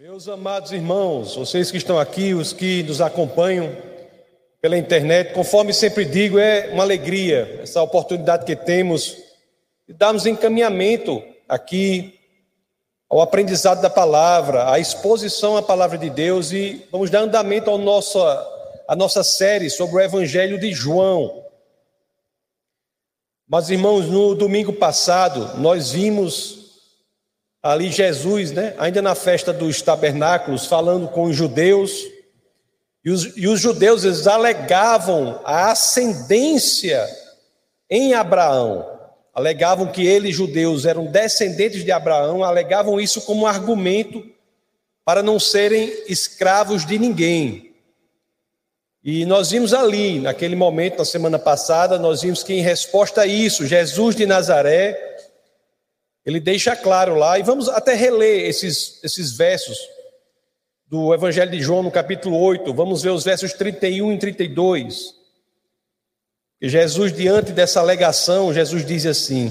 Meus amados irmãos, vocês que estão aqui, os que nos acompanham pela internet, conforme sempre digo, é uma alegria essa oportunidade que temos de darmos encaminhamento aqui ao aprendizado da palavra, à exposição à palavra de Deus e vamos dar andamento ao nosso, à nossa série sobre o Evangelho de João. Mas, irmãos, no domingo passado, nós vimos ali Jesus, né, ainda na festa dos tabernáculos, falando com os judeus, e os, e os judeus eles alegavam a ascendência em Abraão, alegavam que eles, judeus, eram descendentes de Abraão, alegavam isso como argumento para não serem escravos de ninguém. E nós vimos ali, naquele momento, na semana passada, nós vimos que em resposta a isso, Jesus de Nazaré, ele deixa claro lá, e vamos até reler esses, esses versos do Evangelho de João, no capítulo 8, vamos ver os versos 31 e 32. E Jesus, diante dessa alegação, Jesus diz assim: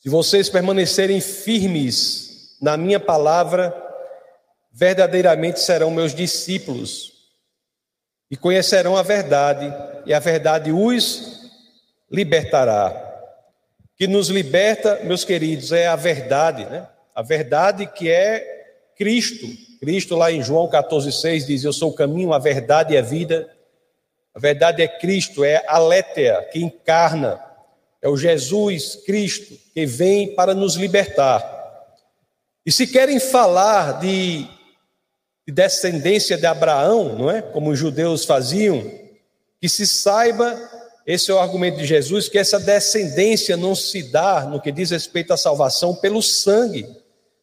Se vocês permanecerem firmes na minha palavra, verdadeiramente serão meus discípulos e conhecerão a verdade, e a verdade os libertará que nos liberta, meus queridos, é a verdade, né? A verdade que é Cristo. Cristo, lá em João 14,6, diz: Eu sou o caminho, a verdade e a vida. A verdade é Cristo, é a Létea, que encarna, é o Jesus Cristo, que vem para nos libertar. E se querem falar de, de descendência de Abraão, não é? Como os judeus faziam, que se saiba esse é o argumento de Jesus, que essa descendência não se dá, no que diz respeito à salvação, pelo sangue,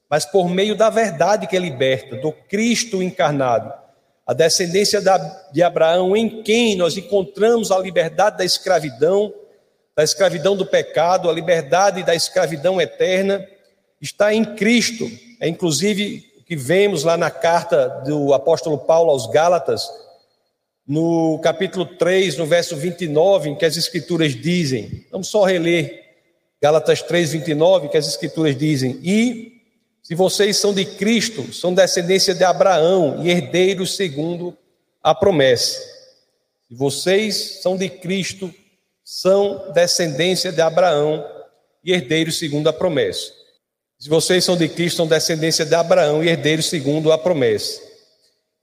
mas por meio da verdade que é liberta, do Cristo encarnado. A descendência de Abraão, em quem nós encontramos a liberdade da escravidão, da escravidão do pecado, a liberdade da escravidão eterna, está em Cristo. É inclusive o que vemos lá na carta do apóstolo Paulo aos Gálatas, no capítulo 3, no verso 29, em que as escrituras dizem, vamos só reler Gálatas 3, 29, que as escrituras dizem, e se vocês são de Cristo, são descendência de Abraão e herdeiros segundo a promessa. Se vocês são de Cristo, são descendência de Abraão e herdeiros segundo a promessa. Se vocês são de Cristo, são descendência de Abraão e herdeiros segundo a promessa.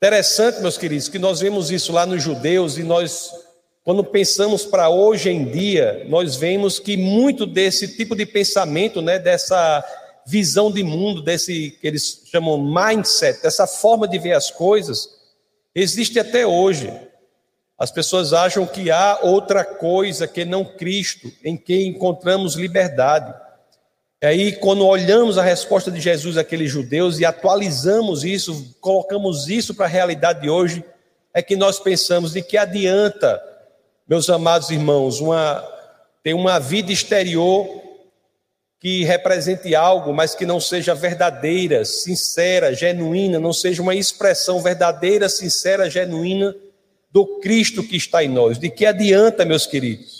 Interessante, meus queridos, que nós vemos isso lá nos judeus e nós, quando pensamos para hoje em dia, nós vemos que muito desse tipo de pensamento, né, dessa visão de mundo, desse que eles chamam mindset, dessa forma de ver as coisas, existe até hoje. As pessoas acham que há outra coisa que não Cristo, em que encontramos liberdade. E aí, quando olhamos a resposta de Jesus àqueles judeus e atualizamos isso, colocamos isso para a realidade de hoje, é que nós pensamos de que adianta, meus amados irmãos, uma, ter uma vida exterior que represente algo, mas que não seja verdadeira, sincera, genuína, não seja uma expressão verdadeira, sincera, genuína do Cristo que está em nós. De que adianta, meus queridos?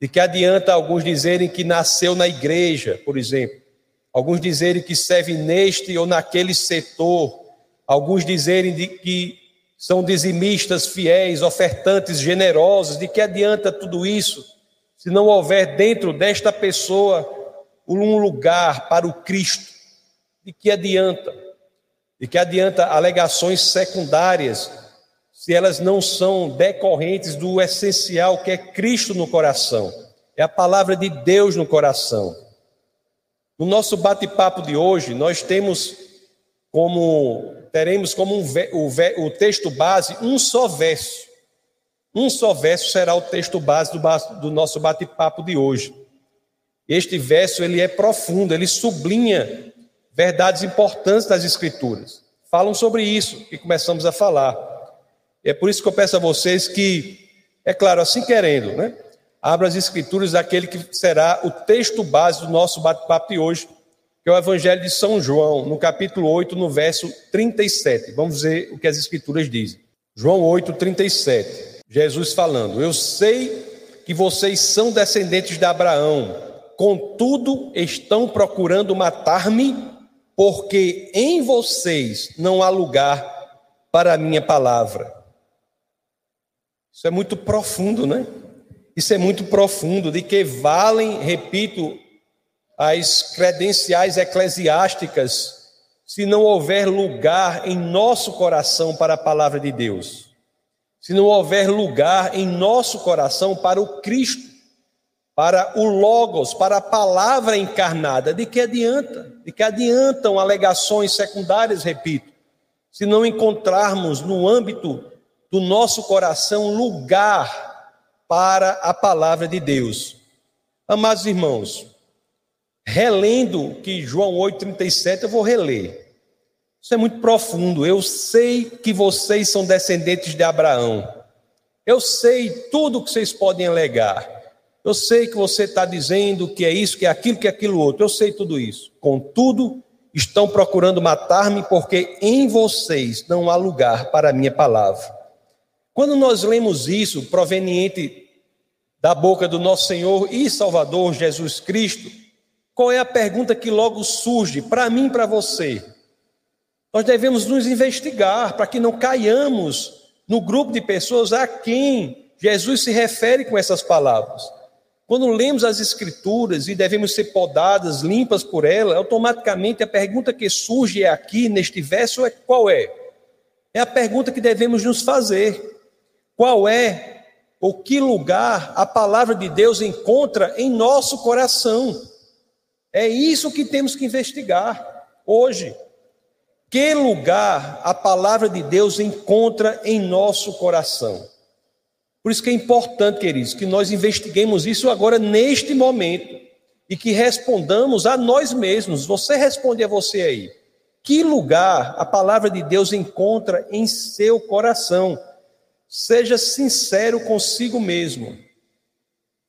De que adianta alguns dizerem que nasceu na igreja, por exemplo, alguns dizerem que serve neste ou naquele setor, alguns dizerem de que são dizimistas fiéis, ofertantes generosos, de que adianta tudo isso se não houver dentro desta pessoa um lugar para o Cristo? De que adianta? De que adianta alegações secundárias se elas não são decorrentes do essencial que é Cristo no coração, é a palavra de Deus no coração. No nosso bate-papo de hoje, nós temos como teremos como um, o, o texto base um só verso. Um só verso será o texto base do, do nosso bate-papo de hoje. Este verso ele é profundo, ele sublinha verdades importantes das Escrituras. Falam sobre isso que começamos a falar. É por isso que eu peço a vocês que, é claro, assim querendo, né? Abra as escrituras daquele que será o texto base do nosso bate-papo de hoje, que é o Evangelho de São João, no capítulo 8, no verso 37. Vamos ver o que as escrituras dizem. João 8, 37. Jesus falando: Eu sei que vocês são descendentes de Abraão, contudo estão procurando matar-me porque em vocês não há lugar para a minha palavra. Isso é muito profundo, né? Isso é muito profundo, de que valem, repito, as credenciais eclesiásticas se não houver lugar em nosso coração para a palavra de Deus. Se não houver lugar em nosso coração para o Cristo, para o Logos, para a palavra encarnada, de que adianta? De que adiantam alegações secundárias, repito, se não encontrarmos no âmbito do nosso coração lugar para a palavra de Deus. Amados irmãos, relendo que João 8,37, eu vou reler. Isso é muito profundo. Eu sei que vocês são descendentes de Abraão. Eu sei tudo que vocês podem alegar. Eu sei que você está dizendo que é isso, que é aquilo, que é aquilo outro. Eu sei tudo isso. Contudo, estão procurando matar-me porque em vocês não há lugar para a minha palavra. Quando nós lemos isso, proveniente da boca do nosso Senhor e Salvador Jesus Cristo, qual é a pergunta que logo surge para mim e para você? Nós devemos nos investigar para que não caiamos no grupo de pessoas a quem Jesus se refere com essas palavras. Quando lemos as Escrituras e devemos ser podadas, limpas por ela, automaticamente a pergunta que surge aqui neste verso é qual é? É a pergunta que devemos nos fazer. Qual é ou que lugar a palavra de Deus encontra em nosso coração? É isso que temos que investigar hoje. Que lugar a palavra de Deus encontra em nosso coração? Por isso que é importante, queridos, que nós investiguemos isso agora neste momento e que respondamos a nós mesmos. Você responde a você aí. Que lugar a palavra de Deus encontra em seu coração? Seja sincero consigo mesmo.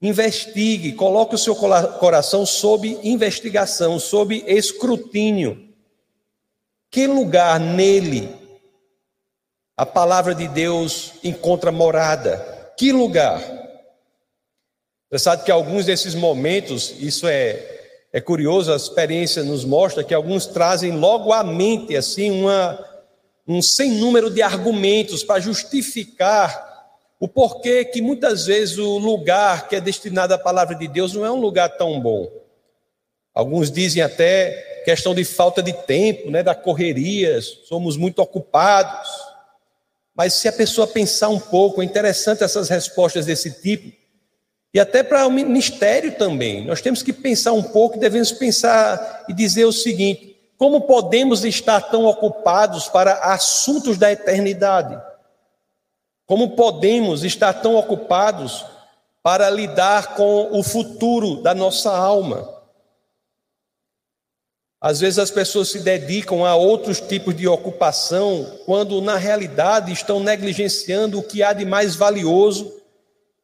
Investigue, coloque o seu coração sob investigação, sob escrutínio. Que lugar nele a palavra de Deus encontra morada? que lugar? Você sabe que alguns desses momentos, isso é, é curioso, a experiência nos mostra que alguns trazem logo à mente assim uma, um sem número de argumentos para justificar o porquê que muitas vezes o lugar que é destinado à palavra de Deus não é um lugar tão bom. Alguns dizem até questão de falta de tempo, né, da correria, somos muito ocupados. Mas se a pessoa pensar um pouco, é interessante essas respostas desse tipo. E até para o ministério também. Nós temos que pensar um pouco, devemos pensar e dizer o seguinte: como podemos estar tão ocupados para assuntos da eternidade? Como podemos estar tão ocupados para lidar com o futuro da nossa alma? Às vezes as pessoas se dedicam a outros tipos de ocupação, quando na realidade estão negligenciando o que há de mais valioso,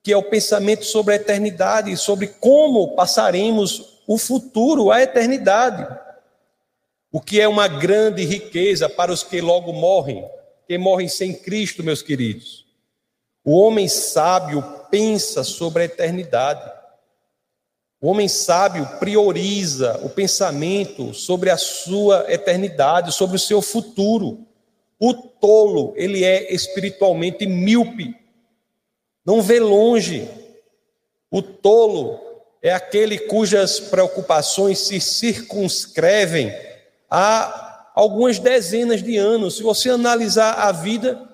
que é o pensamento sobre a eternidade, sobre como passaremos o futuro, a eternidade. O que é uma grande riqueza para os que logo morrem, que morrem sem Cristo, meus queridos. O homem sábio pensa sobre a eternidade. O homem sábio prioriza o pensamento sobre a sua eternidade, sobre o seu futuro. O tolo, ele é espiritualmente míope, não vê longe. O tolo é aquele cujas preocupações se circunscrevem a algumas dezenas de anos. Se você analisar a vida,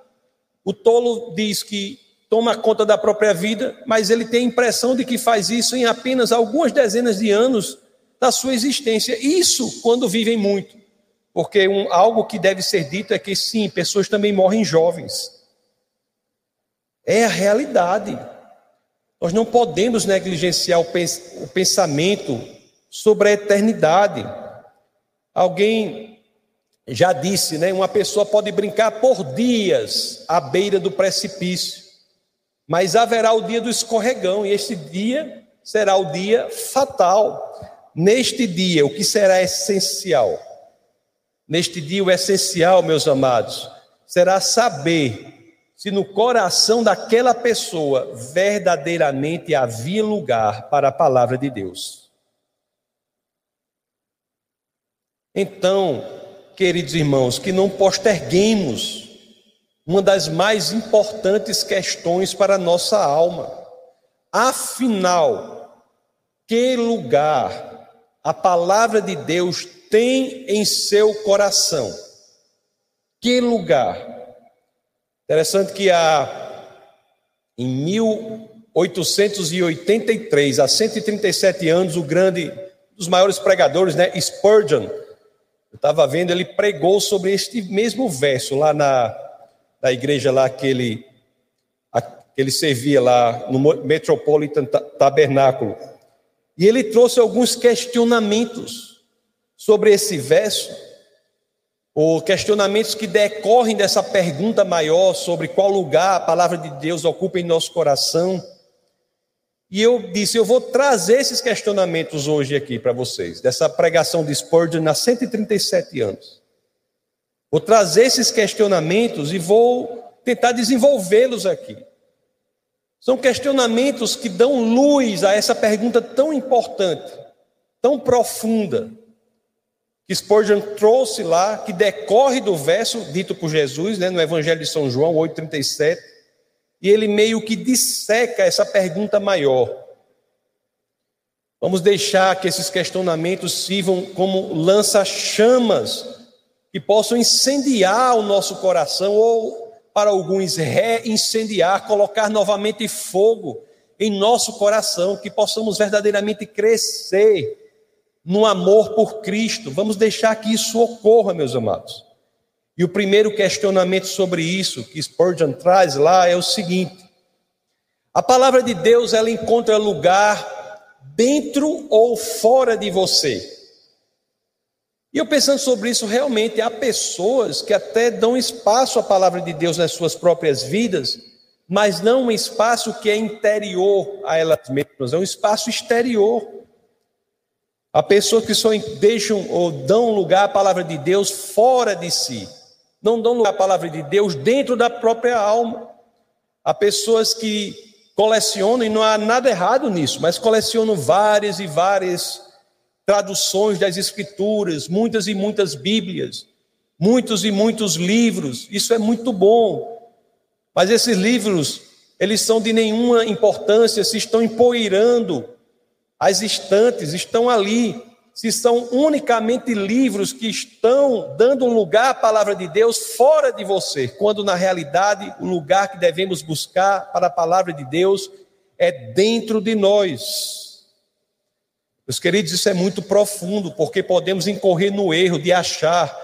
o tolo diz que toma conta da própria vida, mas ele tem a impressão de que faz isso em apenas algumas dezenas de anos da sua existência. Isso quando vivem muito. Porque um, algo que deve ser dito é que sim, pessoas também morrem jovens. É a realidade. Nós não podemos negligenciar o pensamento sobre a eternidade. Alguém já disse, né? Uma pessoa pode brincar por dias à beira do precipício mas haverá o dia do escorregão, e este dia será o dia fatal. Neste dia, o que será essencial? Neste dia, o essencial, meus amados, será saber se no coração daquela pessoa verdadeiramente havia lugar para a palavra de Deus. Então, queridos irmãos, que não posterguemos uma das mais importantes questões para a nossa alma. Afinal, que lugar a palavra de Deus tem em seu coração? Que lugar? Interessante que há em 1883, há 137 anos, o grande dos maiores pregadores, né, Spurgeon, eu estava vendo, ele pregou sobre este mesmo verso lá na, na igreja lá que ele, a, que ele servia lá no Metropolitan Tabernáculo. E ele trouxe alguns questionamentos sobre esse verso, ou questionamentos que decorrem dessa pergunta maior sobre qual lugar a palavra de Deus ocupa em nosso coração. E eu disse, eu vou trazer esses questionamentos hoje aqui para vocês, dessa pregação de Spurgeon há 137 anos. Vou trazer esses questionamentos e vou tentar desenvolvê-los aqui. São questionamentos que dão luz a essa pergunta tão importante, tão profunda, que Spurgeon trouxe lá, que decorre do verso dito por Jesus, né, no Evangelho de São João 8,37 e ele meio que disseca essa pergunta maior. Vamos deixar que esses questionamentos sirvam como lança-chamas que possam incendiar o nosso coração ou, para alguns, reincendiar, colocar novamente fogo em nosso coração, que possamos verdadeiramente crescer no amor por Cristo. Vamos deixar que isso ocorra, meus amados. E o primeiro questionamento sobre isso que Spurgeon traz lá é o seguinte: a palavra de Deus ela encontra lugar dentro ou fora de você. E eu pensando sobre isso, realmente há pessoas que até dão espaço à palavra de Deus nas suas próprias vidas, mas não um espaço que é interior a elas mesmas, é um espaço exterior. Há pessoas que só deixam ou dão lugar à palavra de Deus fora de si não dão lugar à palavra de Deus dentro da própria alma. Há pessoas que colecionam, e não há nada errado nisso, mas colecionam várias e várias traduções das Escrituras, muitas e muitas Bíblias, muitos e muitos livros. Isso é muito bom. Mas esses livros, eles são de nenhuma importância se estão empoeirando as estantes, estão ali se são unicamente livros que estão dando um lugar à palavra de Deus fora de você, quando na realidade o lugar que devemos buscar para a palavra de Deus é dentro de nós. Meus queridos, isso é muito profundo, porque podemos incorrer no erro de achar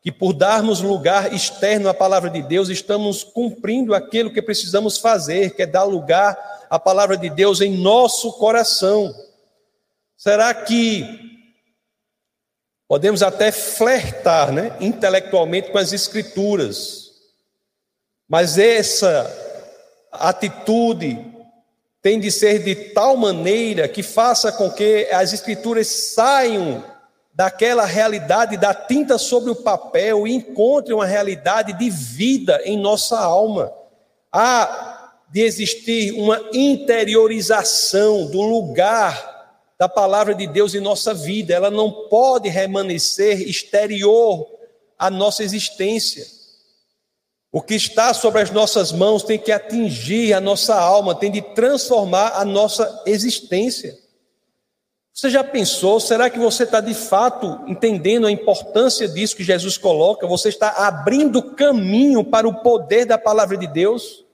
que por darmos lugar externo à palavra de Deus, estamos cumprindo aquilo que precisamos fazer, que é dar lugar à palavra de Deus em nosso coração. Será que Podemos até flertar né, intelectualmente com as Escrituras, mas essa atitude tem de ser de tal maneira que faça com que as Escrituras saiam daquela realidade da tinta sobre o papel e encontrem uma realidade de vida em nossa alma. Há de existir uma interiorização do lugar da palavra de Deus em nossa vida, ela não pode permanecer exterior à nossa existência. O que está sobre as nossas mãos tem que atingir a nossa alma, tem de transformar a nossa existência. Você já pensou? Será que você está de fato entendendo a importância disso que Jesus coloca? Você está abrindo caminho para o poder da palavra de Deus?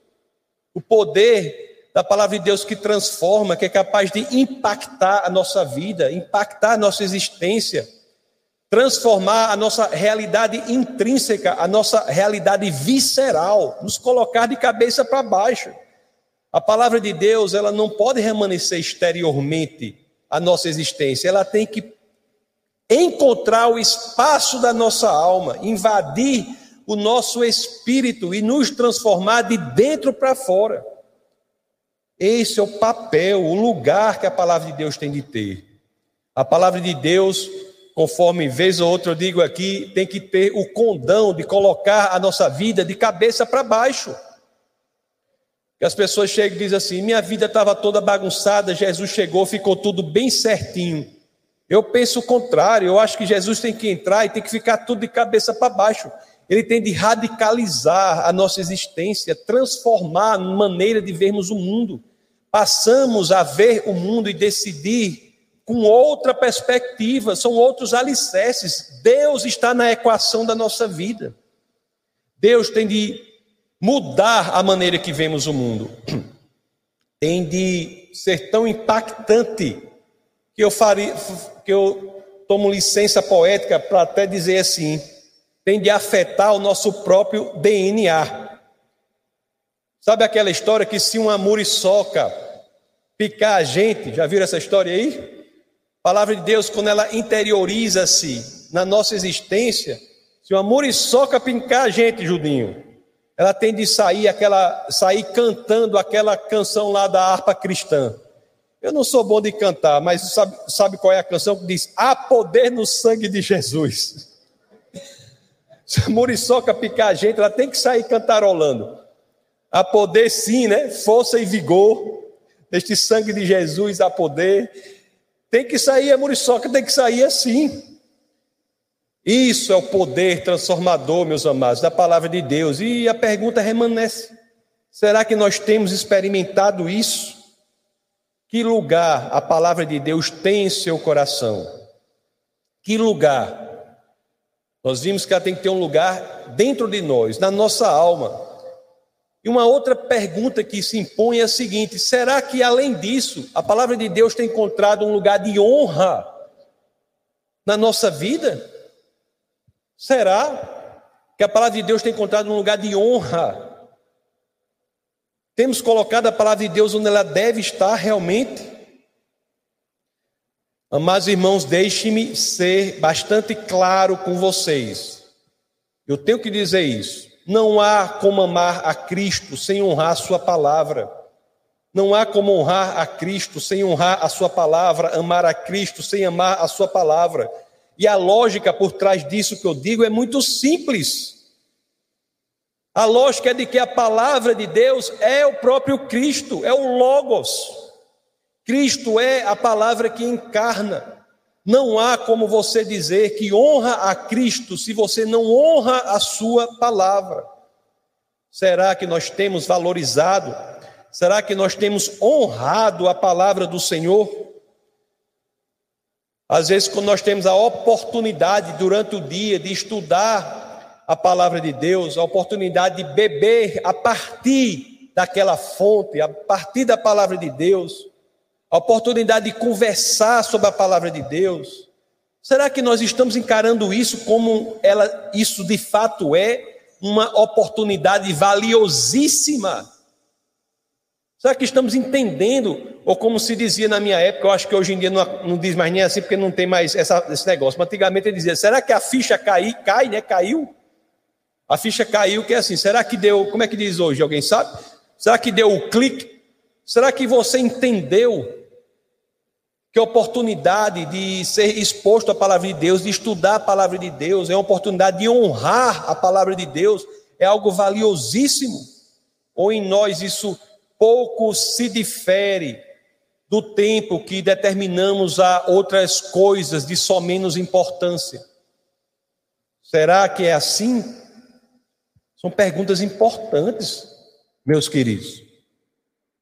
O poder da palavra de Deus que transforma, que é capaz de impactar a nossa vida, impactar a nossa existência, transformar a nossa realidade intrínseca, a nossa realidade visceral, nos colocar de cabeça para baixo. A palavra de Deus, ela não pode permanecer exteriormente a nossa existência, ela tem que encontrar o espaço da nossa alma, invadir o nosso espírito e nos transformar de dentro para fora. Esse é o papel, o lugar que a palavra de Deus tem de ter. A palavra de Deus, conforme vez ou outra eu digo aqui, tem que ter o condão de colocar a nossa vida de cabeça para baixo. Que as pessoas chegam e dizem assim: minha vida estava toda bagunçada, Jesus chegou, ficou tudo bem certinho. Eu penso o contrário, eu acho que Jesus tem que entrar e tem que ficar tudo de cabeça para baixo. Ele tem de radicalizar a nossa existência, transformar a maneira de vermos o mundo. Passamos a ver o mundo e decidir com outra perspectiva, são outros alicerces. Deus está na equação da nossa vida. Deus tem de mudar a maneira que vemos o mundo. Tem de ser tão impactante que eu faria, que eu tomo licença poética para até dizer assim, tem de afetar o nosso próprio DNA. Sabe aquela história que se uma muriçoca picar a gente, já viram essa história aí? A palavra de Deus, quando ela interioriza-se na nossa existência, se uma muriçoca picar a gente, Judinho, ela tem de sair aquela sair cantando aquela canção lá da harpa cristã. Eu não sou bom de cantar, mas sabe, sabe qual é a canção que diz: Há poder no sangue de Jesus. Se a muriçoca picar a gente, ela tem que sair cantarolando. Há poder sim, né? Força e vigor. Neste sangue de Jesus há poder. Tem que sair a muriçoca, tem que sair assim. Isso é o poder transformador, meus amados, da palavra de Deus. E a pergunta permanece: será que nós temos experimentado isso? Que lugar a palavra de Deus tem em seu coração? Que lugar nós vimos que ela tem que ter um lugar dentro de nós, na nossa alma. E uma outra pergunta que se impõe é a seguinte: será que além disso, a palavra de Deus tem encontrado um lugar de honra na nossa vida? Será que a palavra de Deus tem encontrado um lugar de honra? Temos colocado a palavra de Deus onde ela deve estar realmente? Amados irmãos, deixe-me ser bastante claro com vocês. Eu tenho que dizer isso. Não há como amar a Cristo sem honrar a Sua palavra. Não há como honrar a Cristo sem honrar a Sua palavra, amar a Cristo sem amar a Sua palavra. E a lógica por trás disso que eu digo é muito simples. A lógica é de que a palavra de Deus é o próprio Cristo, é o Logos. Cristo é a palavra que encarna. Não há como você dizer que honra a Cristo se você não honra a sua palavra. Será que nós temos valorizado? Será que nós temos honrado a palavra do Senhor? Às vezes, quando nós temos a oportunidade durante o dia de estudar a palavra de Deus, a oportunidade de beber a partir daquela fonte, a partir da palavra de Deus, a oportunidade de conversar sobre a palavra de Deus. Será que nós estamos encarando isso como ela, isso de fato é uma oportunidade valiosíssima? Será que estamos entendendo, ou como se dizia na minha época, eu acho que hoje em dia não, não diz mais nem assim, porque não tem mais essa, esse negócio, mas antigamente ele dizia, será que a ficha cai, cai, né? Caiu? A ficha caiu, que é assim, será que deu, como é que diz hoje, alguém sabe? Será que deu o clique? Será que você entendeu que oportunidade de ser exposto à palavra de Deus, de estudar a palavra de Deus, é uma oportunidade de honrar a palavra de Deus, é algo valiosíssimo? Ou em nós isso pouco se difere do tempo que determinamos a outras coisas de só menos importância? Será que é assim? São perguntas importantes, meus queridos.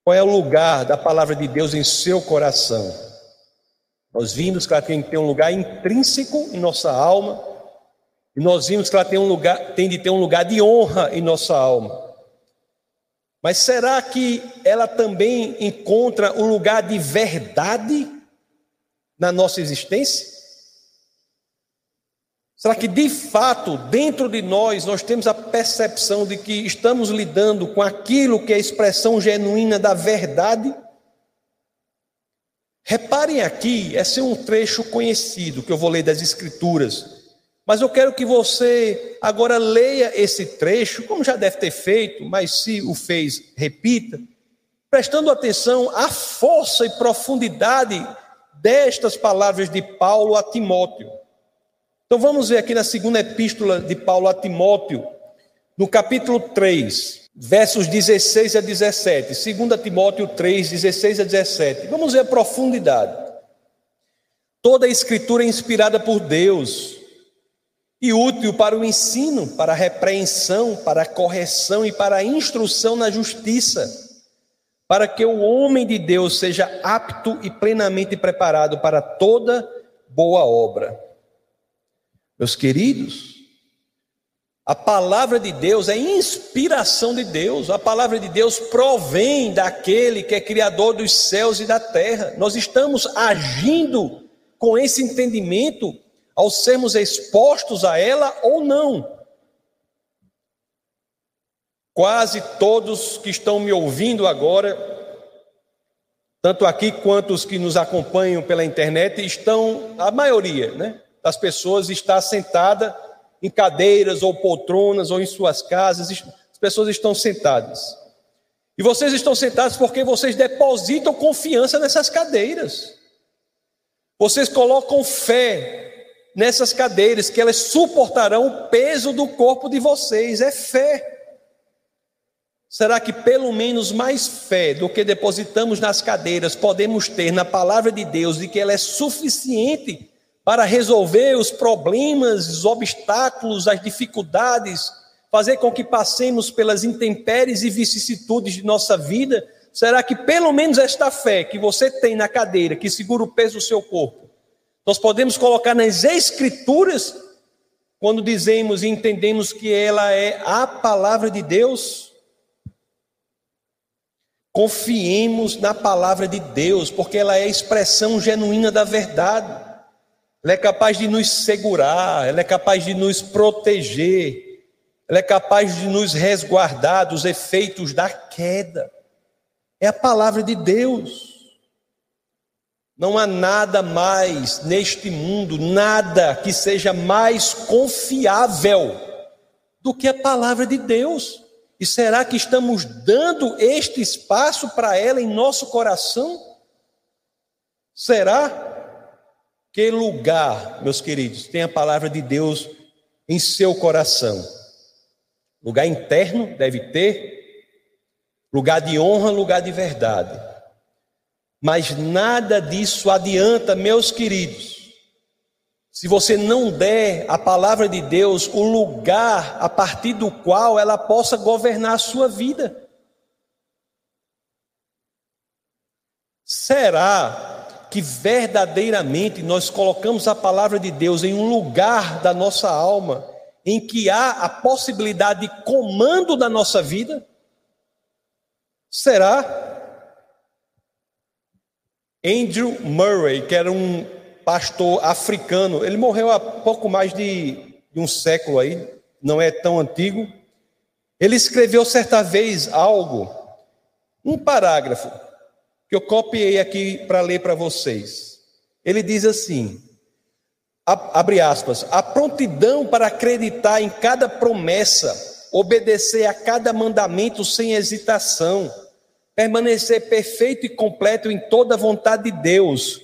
Qual é o lugar da palavra de Deus em seu coração? Nós vimos que ela tem que ter um lugar intrínseco em nossa alma, e nós vimos que ela tem, um lugar, tem de ter um lugar de honra em nossa alma. Mas será que ela também encontra um lugar de verdade na nossa existência? Será que de fato, dentro de nós, nós temos a percepção de que estamos lidando com aquilo que é a expressão genuína da verdade? Reparem aqui, esse é um trecho conhecido que eu vou ler das Escrituras, mas eu quero que você agora leia esse trecho, como já deve ter feito, mas se o fez, repita, prestando atenção à força e profundidade destas palavras de Paulo a Timóteo. Então vamos ver aqui na segunda epístola de Paulo a Timóteo, no capítulo 3, versos 16 a 17. 2 Timóteo 3, 16 a 17. Vamos ver a profundidade. Toda a escritura é inspirada por Deus e útil para o ensino, para a repreensão, para a correção e para a instrução na justiça, para que o homem de Deus seja apto e plenamente preparado para toda boa obra. Meus queridos, a palavra de Deus é inspiração de Deus, a palavra de Deus provém daquele que é criador dos céus e da terra. Nós estamos agindo com esse entendimento ao sermos expostos a ela ou não. Quase todos que estão me ouvindo agora, tanto aqui quanto os que nos acompanham pela internet, estão, a maioria né, das pessoas está sentada em cadeiras ou poltronas ou em suas casas, as pessoas estão sentadas. E vocês estão sentados porque vocês depositam confiança nessas cadeiras. Vocês colocam fé nessas cadeiras, que elas suportarão o peso do corpo de vocês, é fé. Será que pelo menos mais fé do que depositamos nas cadeiras podemos ter na palavra de Deus e que ela é suficiente para resolver os problemas, os obstáculos, as dificuldades, fazer com que passemos pelas intempéries e vicissitudes de nossa vida? Será que pelo menos esta fé que você tem na cadeira, que segura o peso do seu corpo, nós podemos colocar nas Escrituras, quando dizemos e entendemos que ela é a palavra de Deus. Confiemos na palavra de Deus, porque ela é a expressão genuína da verdade. Ela é capaz de nos segurar, ela é capaz de nos proteger, ela é capaz de nos resguardar dos efeitos da queda. É a palavra de Deus. Não há nada mais neste mundo, nada que seja mais confiável do que a palavra de Deus. E será que estamos dando este espaço para ela em nosso coração? Será? Que lugar, meus queridos, tem a palavra de Deus em seu coração? Lugar interno deve ter, lugar de honra, lugar de verdade. Mas nada disso adianta, meus queridos, se você não der à palavra de Deus o lugar a partir do qual ela possa governar a sua vida. Será que verdadeiramente nós colocamos a palavra de Deus em um lugar da nossa alma em que há a possibilidade de comando da nossa vida? Será? Andrew Murray, que era um pastor africano, ele morreu há pouco mais de, de um século aí, não é tão antigo. Ele escreveu certa vez algo, um parágrafo, que eu copiei aqui para ler para vocês. Ele diz assim: abre aspas, a prontidão para acreditar em cada promessa, obedecer a cada mandamento sem hesitação permanecer perfeito e completo em toda a vontade de Deus,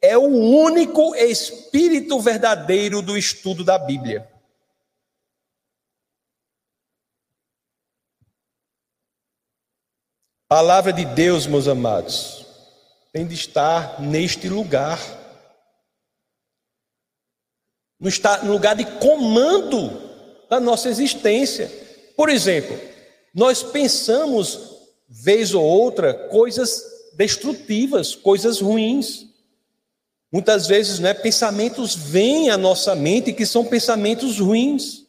é o único espírito verdadeiro do estudo da Bíblia. Palavra de Deus, meus amados, tem de estar neste lugar. No lugar de comando da nossa existência. Por exemplo, nós pensamos vez ou outra, coisas destrutivas, coisas ruins. Muitas vezes, né, pensamentos vêm à nossa mente que são pensamentos ruins.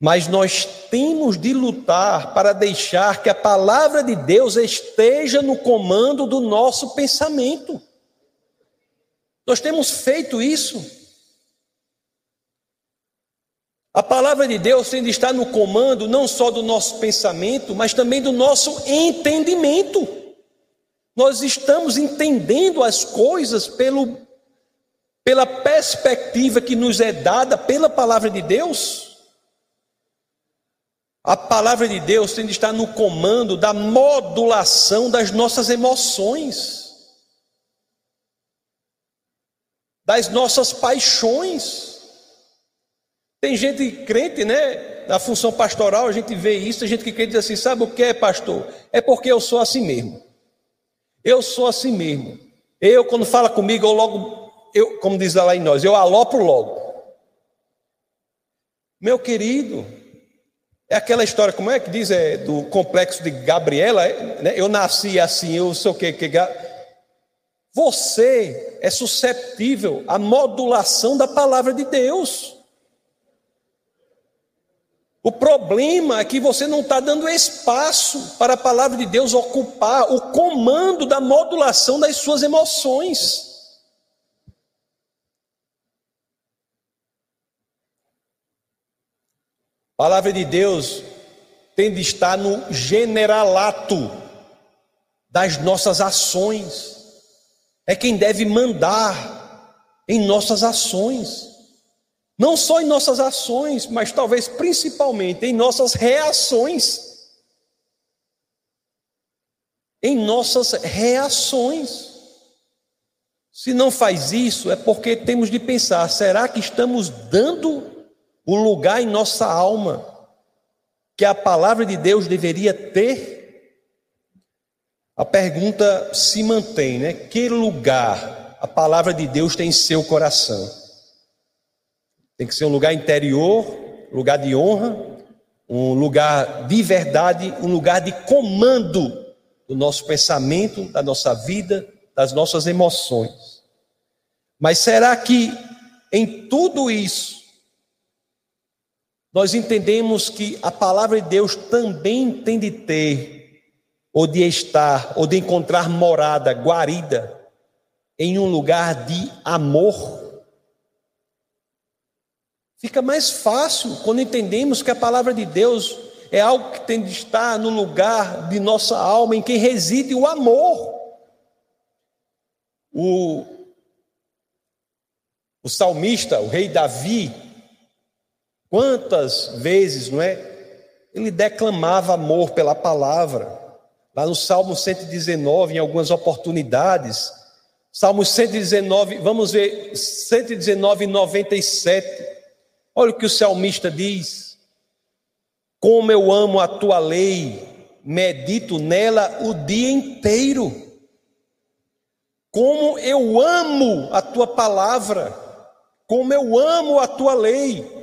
Mas nós temos de lutar para deixar que a palavra de Deus esteja no comando do nosso pensamento. Nós temos feito isso. A palavra de Deus tem de estar no comando não só do nosso pensamento, mas também do nosso entendimento. Nós estamos entendendo as coisas pelo, pela perspectiva que nos é dada pela palavra de Deus. A palavra de Deus tem de estar no comando da modulação das nossas emoções, das nossas paixões. Tem gente crente, né? Na função pastoral, a gente vê isso, tem gente que crente diz assim: sabe o que é, pastor? É porque eu sou assim mesmo. Eu sou assim mesmo. Eu, quando fala comigo, eu logo eu, como diz lá em nós, eu alopro logo. Meu querido, é aquela história, como é que diz, é, do complexo de Gabriela, é, né? eu nasci assim, eu sou o que, que você é susceptível à modulação da palavra de Deus. O problema é que você não está dando espaço para a palavra de Deus ocupar o comando da modulação das suas emoções. A palavra de Deus tem de estar no generalato das nossas ações. É quem deve mandar em nossas ações. Não só em nossas ações, mas talvez principalmente em nossas reações. Em nossas reações. Se não faz isso, é porque temos de pensar: será que estamos dando o lugar em nossa alma que a palavra de Deus deveria ter? A pergunta se mantém, né? Que lugar a palavra de Deus tem em seu coração? Tem que ser um lugar interior, lugar de honra, um lugar de verdade, um lugar de comando do nosso pensamento, da nossa vida, das nossas emoções. Mas será que em tudo isso nós entendemos que a palavra de Deus também tem de ter, ou de estar, ou de encontrar morada, guarida, em um lugar de amor? Fica mais fácil quando entendemos que a palavra de Deus é algo que tem de estar no lugar de nossa alma, em que reside o amor. O, o salmista, o rei Davi, quantas vezes, não é? Ele declamava amor pela palavra. Lá no Salmo 119, em algumas oportunidades. Salmo 119, vamos ver, 119, 97. Olha o que o salmista diz: Como eu amo a tua lei, medito nela o dia inteiro. Como eu amo a tua palavra, como eu amo a tua lei,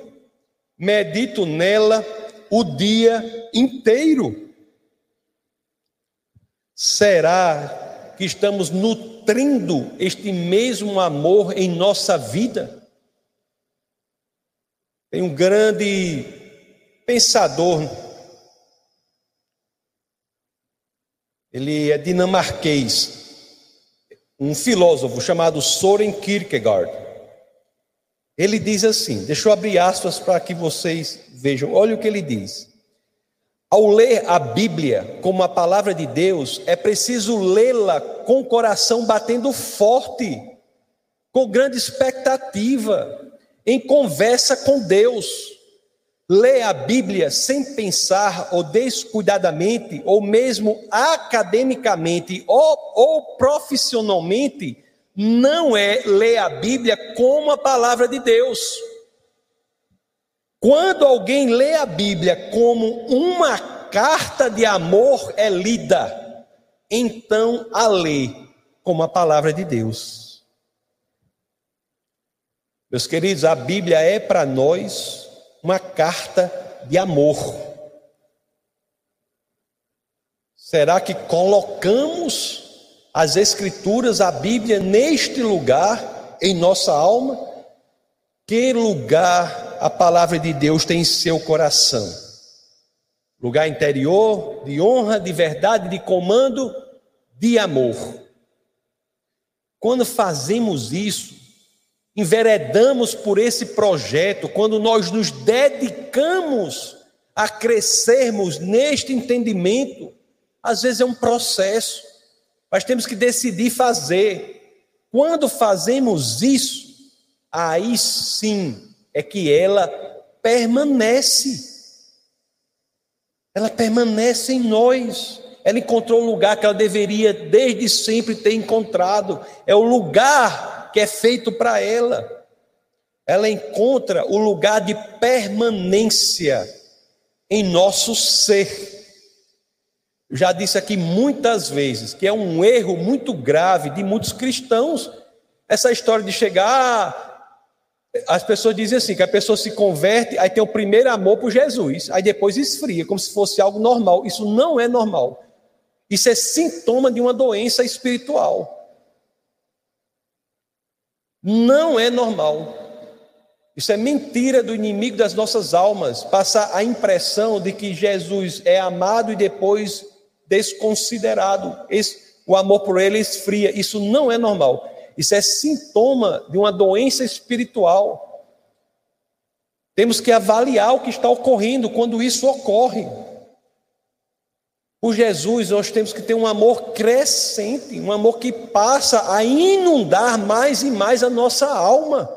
medito nela o dia inteiro. Será que estamos nutrindo este mesmo amor em nossa vida? Tem um grande pensador, ele é dinamarquês, um filósofo chamado Soren Kierkegaard. Ele diz assim: deixa eu abrir aspas para que vocês vejam, olha o que ele diz. Ao ler a Bíblia como a palavra de Deus, é preciso lê-la com o coração batendo forte, com grande expectativa, em conversa com Deus. Ler a Bíblia sem pensar ou descuidadamente, ou mesmo academicamente ou, ou profissionalmente, não é ler a Bíblia como a palavra de Deus. Quando alguém lê a Bíblia como uma carta de amor é lida, então a lê como a palavra de Deus. Meus queridos, a Bíblia é para nós uma carta de amor. Será que colocamos as Escrituras, a Bíblia, neste lugar, em nossa alma? Que lugar a palavra de Deus tem em seu coração? Lugar interior, de honra, de verdade, de comando, de amor. Quando fazemos isso, enveredamos por esse projeto, quando nós nos dedicamos a crescermos neste entendimento, às vezes é um processo, mas temos que decidir fazer. Quando fazemos isso, aí sim é que ela permanece. Ela permanece em nós. Ela encontrou o lugar que ela deveria desde sempre ter encontrado. É o lugar que é feito para ela. Ela encontra o lugar de permanência em nosso ser. Já disse aqui muitas vezes que é um erro muito grave de muitos cristãos Essa história de chegar, as pessoas dizem assim, que a pessoa se converte, aí tem o primeiro amor por Jesus, aí depois esfria, como se fosse algo normal. Isso não é normal. Isso é sintoma de uma doença espiritual. Não é normal. Isso é mentira do inimigo das nossas almas, passar a impressão de que Jesus é amado e depois desconsiderado. O amor por ele esfria. Isso não é normal. Isso é sintoma de uma doença espiritual. Temos que avaliar o que está ocorrendo quando isso ocorre. Por Jesus, nós temos que ter um amor crescente, um amor que passa a inundar mais e mais a nossa alma.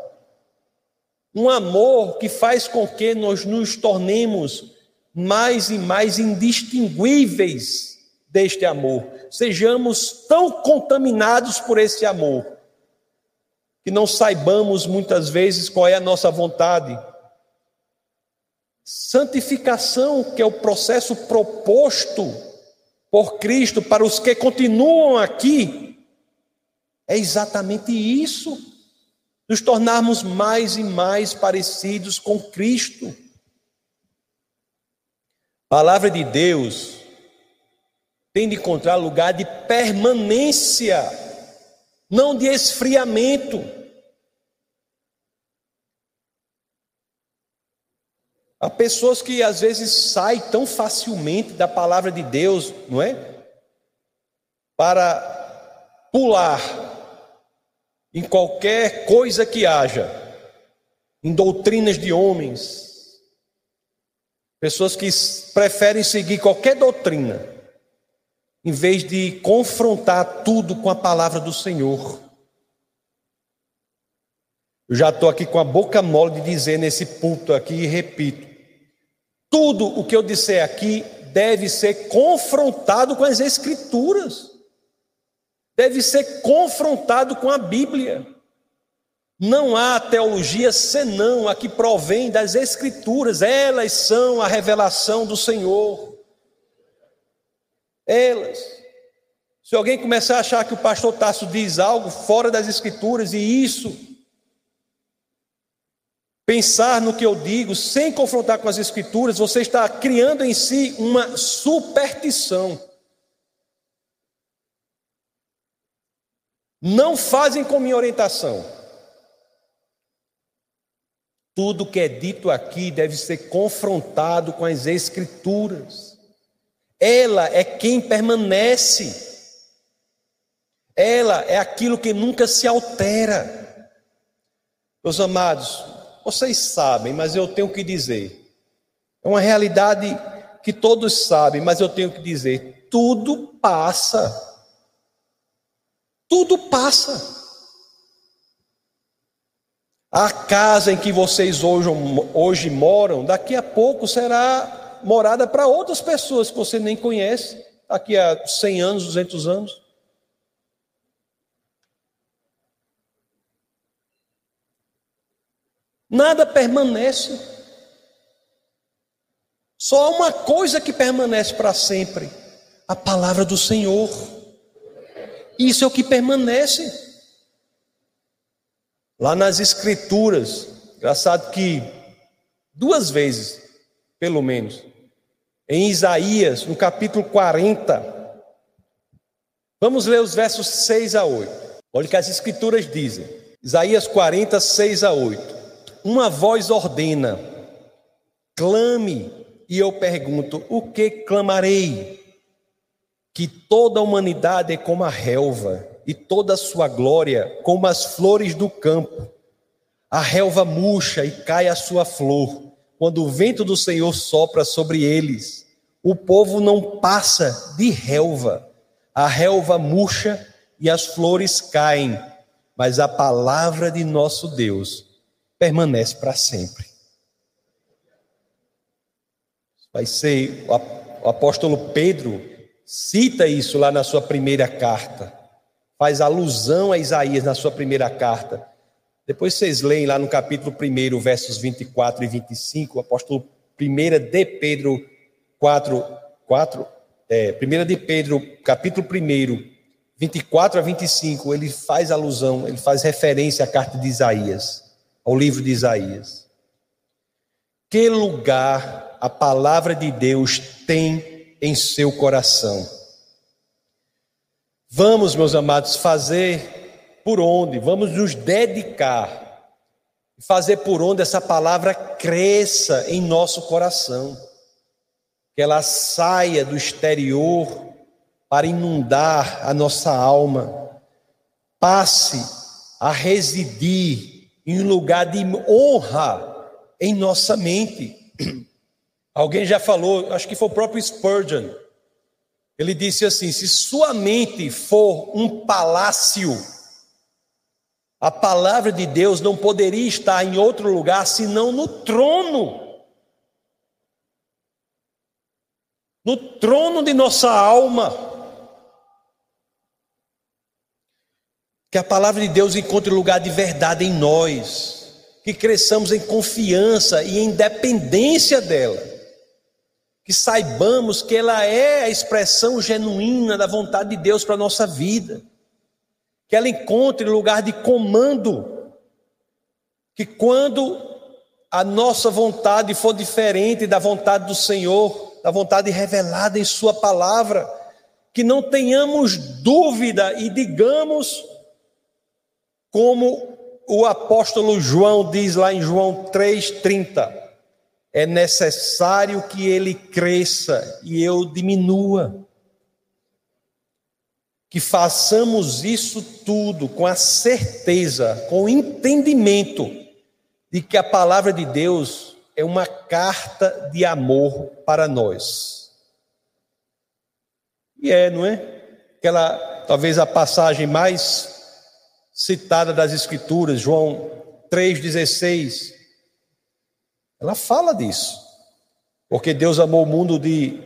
Um amor que faz com que nós nos tornemos mais e mais indistinguíveis deste amor. Sejamos tão contaminados por esse amor que não saibamos muitas vezes qual é a nossa vontade. Santificação, que é o processo proposto por Cristo para os que continuam aqui, é exatamente isso. Nos tornarmos mais e mais parecidos com Cristo. Palavra de Deus tem de encontrar lugar de permanência, não de esfriamento. Há pessoas que às vezes saem tão facilmente da palavra de Deus, não é? Para pular em qualquer coisa que haja, em doutrinas de homens. Pessoas que preferem seguir qualquer doutrina, em vez de confrontar tudo com a palavra do Senhor. Eu já estou aqui com a boca mole de dizer nesse púlpito aqui e repito: tudo o que eu disser aqui deve ser confrontado com as Escrituras, deve ser confrontado com a Bíblia. Não há teologia senão a que provém das Escrituras, elas são a revelação do Senhor. Elas. Se alguém começar a achar que o pastor Tasso diz algo fora das Escrituras e isso pensar no que eu digo sem confrontar com as Escrituras, você está criando em si uma superstição. Não fazem com minha orientação. Tudo que é dito aqui deve ser confrontado com as Escrituras. Ela é quem permanece. Ela é aquilo que nunca se altera. Meus amados, vocês sabem, mas eu tenho que dizer. É uma realidade que todos sabem, mas eu tenho que dizer: tudo passa. Tudo passa. A casa em que vocês hoje, hoje moram, daqui a pouco será morada para outras pessoas que você nem conhece, daqui a 100 anos, 200 anos. Nada permanece. Só há uma coisa que permanece para sempre: a palavra do Senhor. Isso é o que permanece. Lá nas Escrituras, engraçado que duas vezes, pelo menos, em Isaías, no capítulo 40, vamos ler os versos 6 a 8. Olha o que as Escrituras dizem. Isaías 40, 6 a 8 uma voz ordena: clame, e eu pergunto: o que clamarei? Que toda a humanidade é como a relva, e toda a sua glória como as flores do campo. A relva murcha e cai a sua flor, quando o vento do Senhor sopra sobre eles. O povo não passa de relva, a relva murcha e as flores caem, mas a palavra de nosso Deus permanece para sempre. Vai ser o apóstolo Pedro cita isso lá na sua primeira carta. Faz alusão a Isaías na sua primeira carta. Depois vocês leem lá no capítulo 1, versos 24 e 25, o apóstolo 1 de Pedro 4, 4 é, 1 de Pedro, capítulo 1, 24 a 25, ele faz alusão, ele faz referência à carta de Isaías, ao livro de Isaías. Que lugar a palavra de Deus tem em seu coração? Vamos, meus amados, fazer por onde? Vamos nos dedicar fazer por onde essa palavra cresça em nosso coração, que ela saia do exterior para inundar a nossa alma, passe a residir em um lugar de honra em nossa mente. Alguém já falou, acho que foi o próprio Spurgeon. Ele disse assim: se sua mente for um palácio, a palavra de Deus não poderia estar em outro lugar senão no trono. No trono de nossa alma. Que a palavra de Deus encontre lugar de verdade em nós, que cresçamos em confiança e em dependência dela, que saibamos que ela é a expressão genuína da vontade de Deus para a nossa vida, que ela encontre lugar de comando, que quando a nossa vontade for diferente da vontade do Senhor, da vontade revelada em Sua palavra, que não tenhamos dúvida e digamos como o apóstolo João diz lá em João 3,30, é necessário que ele cresça e eu diminua. Que façamos isso tudo com a certeza, com o entendimento de que a palavra de Deus é uma carta de amor para nós. E é, não é? Aquela, talvez a passagem mais citada das Escrituras, João 3,16, ela fala disso. Porque Deus amou o mundo de,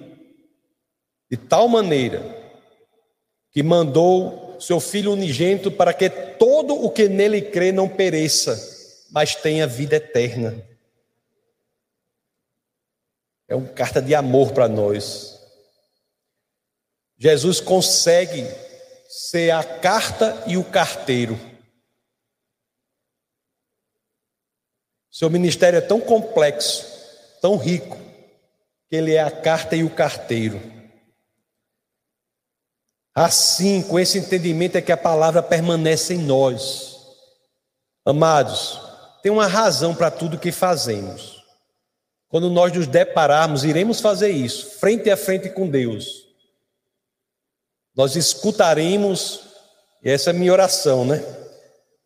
de tal maneira que mandou seu Filho unigênito para que todo o que nele crê não pereça, mas tenha vida eterna. É uma carta de amor para nós. Jesus consegue ser a carta e o carteiro. Seu ministério é tão complexo, tão rico, que ele é a carta e o carteiro. Assim, com esse entendimento, é que a palavra permanece em nós. Amados, tem uma razão para tudo que fazemos. Quando nós nos depararmos, iremos fazer isso, frente a frente com Deus. Nós escutaremos, e essa é a minha oração, né?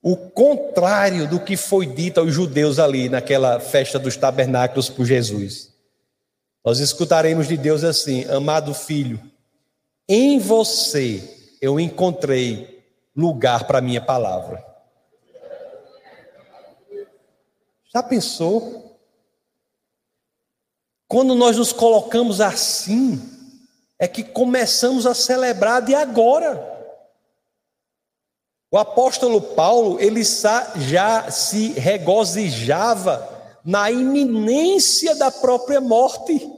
O contrário do que foi dito aos judeus ali naquela festa dos tabernáculos por Jesus. Nós escutaremos de Deus assim: Amado filho, em você eu encontrei lugar para minha palavra. Já pensou? Quando nós nos colocamos assim, é que começamos a celebrar de agora. O apóstolo Paulo, ele já se regozijava na iminência da própria morte.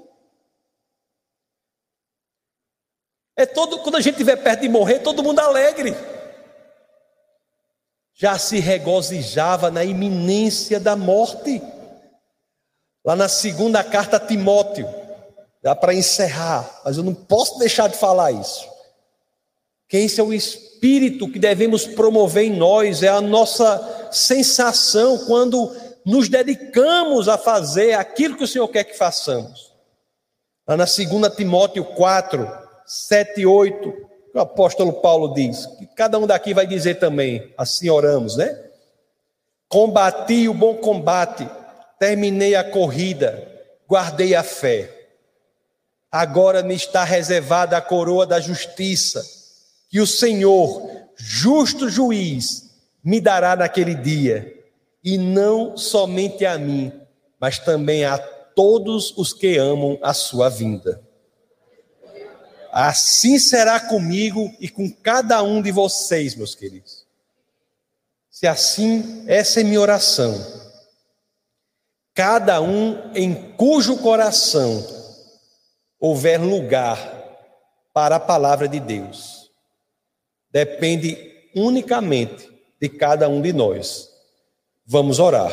É todo quando a gente estiver perto de morrer, todo mundo alegre. Já se regozijava na iminência da morte. Lá na segunda carta a Timóteo, Dá para encerrar, mas eu não posso deixar de falar isso. Que esse é o espírito que devemos promover em nós, é a nossa sensação quando nos dedicamos a fazer aquilo que o Senhor quer que façamos. Lá na 2 Timóteo 4, 7 e 8, o apóstolo Paulo diz, que cada um daqui vai dizer também, assim oramos, né? Combati o bom combate, terminei a corrida, guardei a fé agora me está reservada a coroa da justiça, que o Senhor, justo juiz, me dará naquele dia, e não somente a mim, mas também a todos os que amam a sua vinda. Assim será comigo e com cada um de vocês, meus queridos. Se assim, essa é minha oração. Cada um em cujo coração houver lugar para a palavra de Deus. depende unicamente de cada um de nós. Vamos orar.